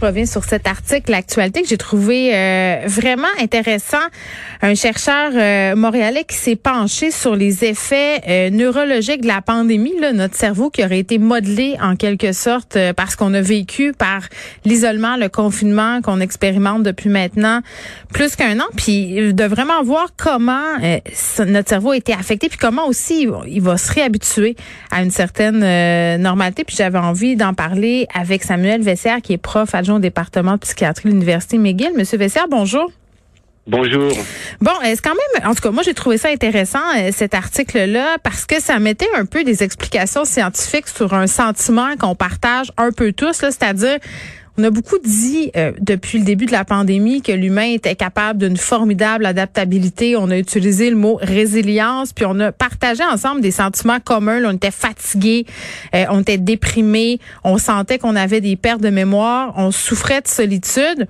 Je reviens sur cet article, l'actualité que j'ai trouvé euh, vraiment intéressant. Un chercheur euh, montréalais qui s'est penché sur les effets euh, neurologiques de la pandémie, là, notre cerveau qui aurait été modelé en quelque sorte parce qu'on a vécu par l'isolement, le confinement qu'on expérimente depuis maintenant plus qu'un an, puis de vraiment voir comment notre cerveau a été affecté, puis comment aussi il va se réhabituer à une certaine normalité. Puis j'avais envie d'en parler avec Samuel Vessière, qui est prof adjoint au département de psychiatrie de l'Université McGill. Monsieur Vessière, bonjour. Bonjour. Bon, est-ce quand même, en tout cas, moi j'ai trouvé ça intéressant euh, cet article-là parce que ça mettait un peu des explications scientifiques sur un sentiment qu'on partage un peu tous, c'est-à-dire on a beaucoup dit euh, depuis le début de la pandémie que l'humain était capable d'une formidable adaptabilité. On a utilisé le mot résilience, puis on a partagé ensemble des sentiments communs. on était fatigué, euh, on était déprimé, on sentait qu'on avait des pertes de mémoire, on souffrait de solitude.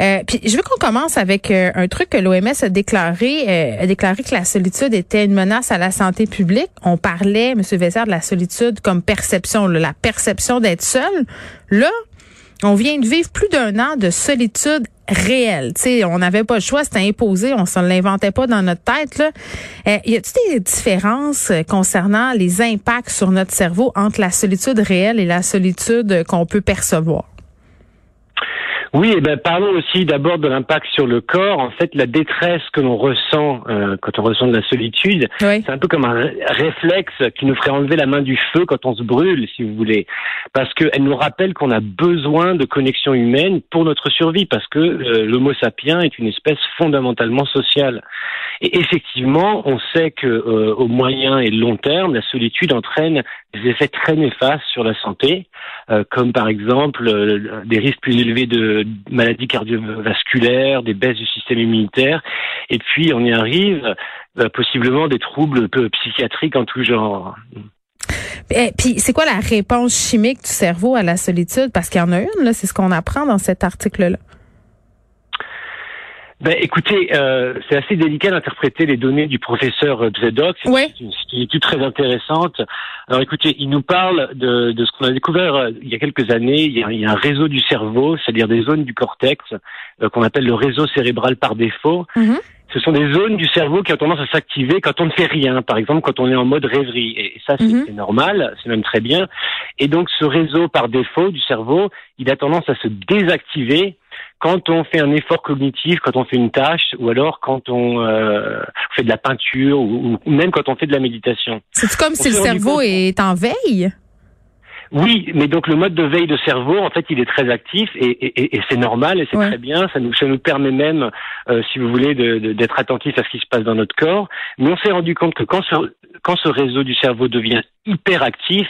Euh, puis je veux qu'on commence avec un truc que l'OMS a déclaré, a déclaré que la solitude était une menace à la santé publique. On parlait, M. Vessard, de la solitude comme perception, la perception d'être seul. Là, on vient de vivre plus d'un an de solitude réelle. sais, on n'avait pas le choix, c'était imposé, on ne l'inventait pas dans notre tête. Là. Euh, y a-t-il des différences euh, concernant les impacts sur notre cerveau entre la solitude réelle et la solitude qu'on peut percevoir? Oui, et eh ben parlons aussi d'abord de l'impact sur le corps. En fait, la détresse que l'on ressent euh, quand on ressent de la solitude, c'est un peu comme un réflexe qui nous ferait enlever la main du feu quand on se brûle, si vous voulez, parce qu'elle nous rappelle qu'on a besoin de connexion humaine pour notre survie, parce que euh, l'Homo sapiens est une espèce fondamentalement sociale. Et effectivement, on sait que euh, au moyen et long terme, la solitude entraîne des effets très néfastes sur la santé, comme par exemple des risques plus élevés de maladies cardiovasculaires, des baisses du système immunitaire, et puis on y arrive euh, possiblement des troubles psychiatriques en tout genre. Et eh, puis, c'est quoi la réponse chimique du cerveau à la solitude? Parce qu'il y en a une, c'est ce qu'on apprend dans cet article-là. Ben, écoutez, euh, c'est assez délicat d'interpréter les données du professeur Zedok. C'est une, étude très intéressante. Alors, écoutez, il nous parle de, de ce qu'on a découvert euh, il y a quelques années. Il y a, il y a un réseau du cerveau, c'est-à-dire des zones du cortex euh, qu'on appelle le réseau cérébral par défaut. Mm-hmm. Ce sont des zones du cerveau qui ont tendance à s'activer quand on ne fait rien, par exemple quand on est en mode rêverie. Et ça, c'est mm-hmm. normal, c'est même très bien. Et donc, ce réseau par défaut du cerveau, il a tendance à se désactiver quand on fait un effort cognitif, quand on fait une tâche, ou alors quand on euh, fait de la peinture, ou, même quand on fait de la méditation. C'est comme si le cerveau est en veille? Oui, mais donc le mode de veille de cerveau, en fait, il est très actif et, et, et c'est normal et c'est très bien. Ça nous, ça nous permet même, euh, si vous voulez, d'être attentif à ce qui se passe dans notre corps. Mais on s'est rendu compte que quand ce, quand ce réseau du cerveau devient hyperactif,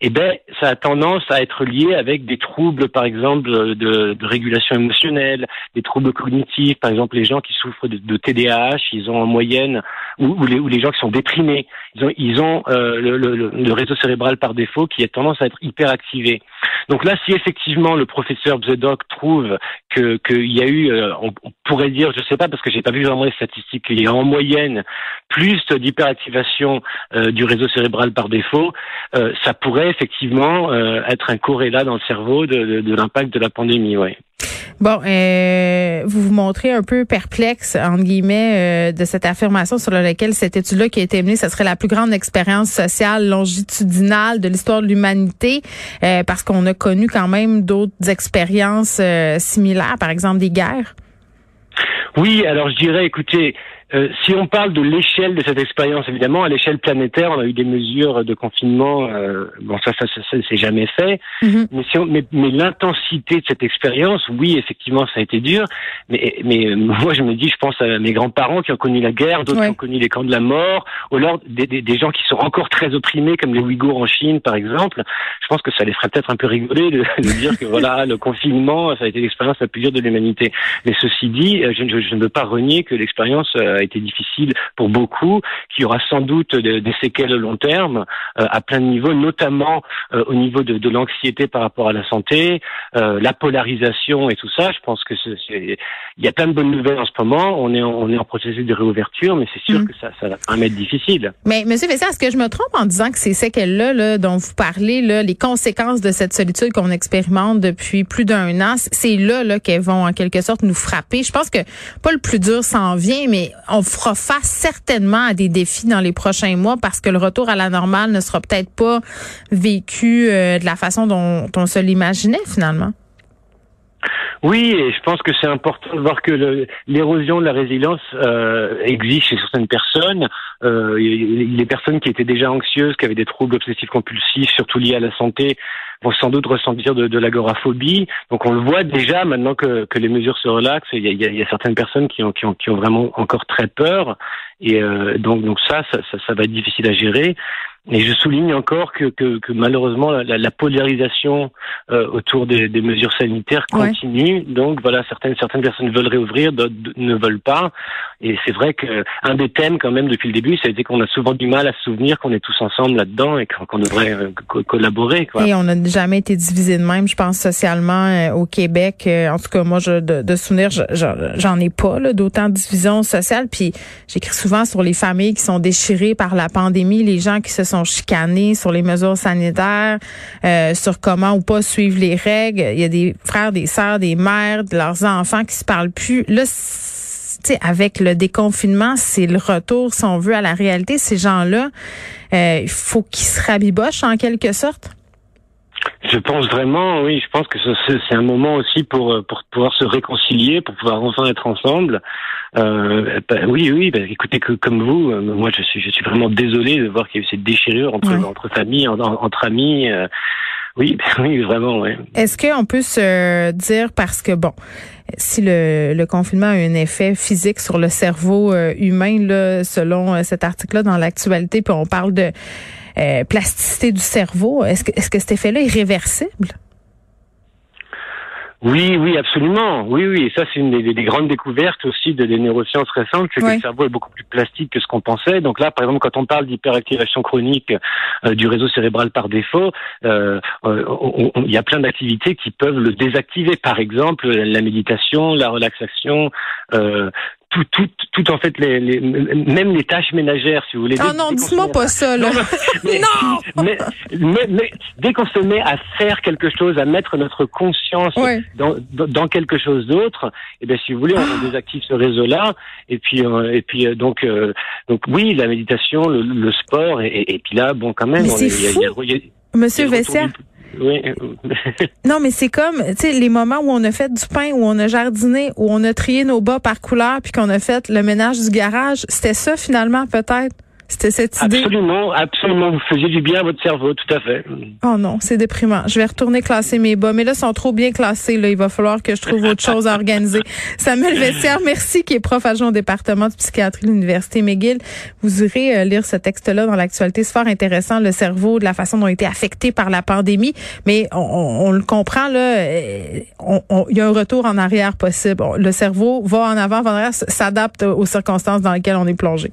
eh ben, ça a tendance à être lié avec des troubles, par exemple, de, régulation émotionnelle, des troubles cognitifs, par exemple, les gens qui souffrent de, TDAH, ils ont en moyenne, ou, les, gens qui sont déprimés, ils ont, euh, le, réseau cérébral par défaut qui a tendance à être hyperactivé. Donc là, si effectivement le professeur Bzedoc trouve que qu'il y a eu, euh, on, pourrait dire, je sais pas parce que j'ai pas vu vraiment les statistiques, qu'il y a en moyenne plus d'hyperactivation euh, du réseau cérébral par défaut, euh, ça pourrait effectivement euh, être un corrélat dans le cerveau de, de, l'impact de la pandémie. Ouais. Bon, vous vous montrez un peu perplexe, entre guillemets, de cette affirmation sur laquelle cette étude-là qui a été menée, ce serait la plus grande expérience sociale longitudinale de l'histoire de l'humanité, parce qu'on a connu quand même d'autres expériences similaires, par exemple des guerres? Oui, alors je dirais, écoutez, euh, si on parle de l'échelle de cette expérience, évidemment, à l'échelle planétaire, on a eu des mesures de confinement. Euh, bon, ça, ça, ça, ça c'est jamais fait. Mm-hmm. Mais, si on, mais, mais l'intensité de cette expérience, oui, effectivement, ça a été dur. Mais, mais euh, moi, je me dis, je pense à mes grands-parents qui ont connu la guerre, d'autres qui ont connu les camps de la mort, ou alors des, des, des, gens qui sont encore très opprimés, comme les Ouïghours en Chine, par exemple. Je pense que ça les ferait peut-être un peu rigoler de, de dire que voilà, le confinement, ça a été l'expérience la plus dure de l'humanité. Mais ceci dit, je, je, je ne veux pas renier que l'expérience a été difficile pour beaucoup, qu'il y aura sans doute des séquelles à long terme euh, à plein de niveaux, notamment euh, au niveau de, de l'anxiété par rapport à la santé, euh, la polarisation et tout ça. Je pense que c'est, il y a plein de bonnes nouvelles en ce moment. On est en, on est en processus de réouverture, mais c'est sûr mm. que ça, ça va quand même être difficile. Mais Monsieur Vessé, est-ce que je me trompe en disant que ces séquelles-là, là, dont vous parlez, là, les conséquences de cette solitude qu'on expérimente depuis plus d'un an, c'est là, là qu'elles vont en quelque sorte nous frapper? Je pense que pas le plus dur s'en vient, mais on fera face certainement à des défis dans les prochains mois parce que le retour à la normale ne sera peut-être pas vécu euh, de la façon dont on se l'imaginait finalement. Oui, et je pense que c'est important de voir que l'érosion de la résilience euh, existe chez certaines personnes. Euh, les personnes qui étaient déjà anxieuses, qui avaient des troubles obsessifs compulsifs, surtout liés à la santé, vont sans doute ressentir de, l'agoraphobie. Donc on le voit déjà maintenant que, les mesures se relaxent. Il y a, certaines personnes qui ont, qui ont, qui ont vraiment encore très peur. Et euh, donc, ça, ça va être difficile à gérer. Et je souligne encore que, que, que malheureusement la, la polarisation euh, autour des, des, mesures sanitaires continue. Donc voilà, certaines certaines personnes veulent réouvrir, d'autres ne veulent pas. Et c'est vrai que un des thèmes quand même depuis le début, ça a été qu'on a souvent du mal à se souvenir qu'on est tous ensemble là-dedans et qu'on devrait euh, collaborer. Quoi. Et on n'a jamais été divisé de même, je pense socialement euh, au Québec. Euh, en tout cas, moi, je, de, de souvenir, j'en ai pas d'autant de division sociale. Puis j'écris souvent sur les familles qui sont déchirées par la pandémie, les gens qui se sont chicanés sur les mesures sanitaires, euh, sur comment ou pas suivre les règles. Il y a des frères, des sœurs, des mères, de leurs enfants qui se parlent plus. Là, avec le déconfinement, c'est le retour, si on veut, à la réalité. Ces gens-là, euh, il faut qu'ils se rabibochent en quelque sorte. Je pense vraiment, oui, je pense que c'est un moment aussi pour, euh, pour pouvoir se réconcilier, pour pouvoir enfin être ensemble. Euh, bah, oui, oui, bah, écoutez, que, comme vous, euh, moi je suis, je suis vraiment désolé de voir qu'il y a eu cette déchirure entre, entre familles, entre amis. Euh, oui, oui, vraiment, oui. Est-ce qu'on peut se dire, parce que bon, si le, le, confinement a un effet physique sur le cerveau humain, là, selon cet article-là dans l'actualité, puis on parle de euh, plasticité du cerveau. Est-ce que, est-ce que cet effet-là est réversible? Oui, oui, absolument. Oui, oui. ça, c'est une des, grandes découvertes aussi de, des neurosciences récentes, c'est que le cerveau est beaucoup plus plastique que ce qu'on pensait. Donc là, par exemple, quand on parle d'hyperactivation chronique euh, du réseau cérébral par défaut, euh, il y a plein d'activités qui peuvent le désactiver. Par exemple, la méditation, la relaxation, euh, tout, tout, tout en fait, les, les, même les tâches ménagères, si vous voulez. Oh non, dis-moi pas ça, là. Non! mais, mais, dès qu'on se met à faire quelque chose, à mettre notre conscience dans, dans, quelque chose d'autre, et eh bien, si vous voulez, on désactive ce réseau-là. Et puis, euh, et puis, euh, donc, euh, donc, oui, la méditation, le, sport, et, et, puis là, bon, quand même, mais c'est fou. Monsieur Vessière. Non, mais c'est comme, tu sais, les moments où on a fait du pain, où on a jardiné, où on a trié nos bas par couleur, puis qu'on a fait le ménage du garage. C'était ça, finalement, peut-être? C'était cette idée. Absolument, absolument. Vous faisiez du bien à votre cerveau, tout à fait. Oh non, c'est déprimant. Je vais retourner classer mes bas. Mais là, ils sont trop bien classés. Là. Il va falloir que je trouve autre chose à organiser. Samuel Vessière, merci, qui est prof adjoint au département de psychiatrie de l'Université McGill. Vous irez euh, lire ce texte-là dans l'actualité. C'est fort intéressant, le cerveau, de la façon dont il a été affecté par la pandémie. Mais on, on, le comprend, là, euh, il y a un retour en arrière possible. Le cerveau va en avant, va en arrière, s'adapte aux circonstances dans lesquelles on est plongé.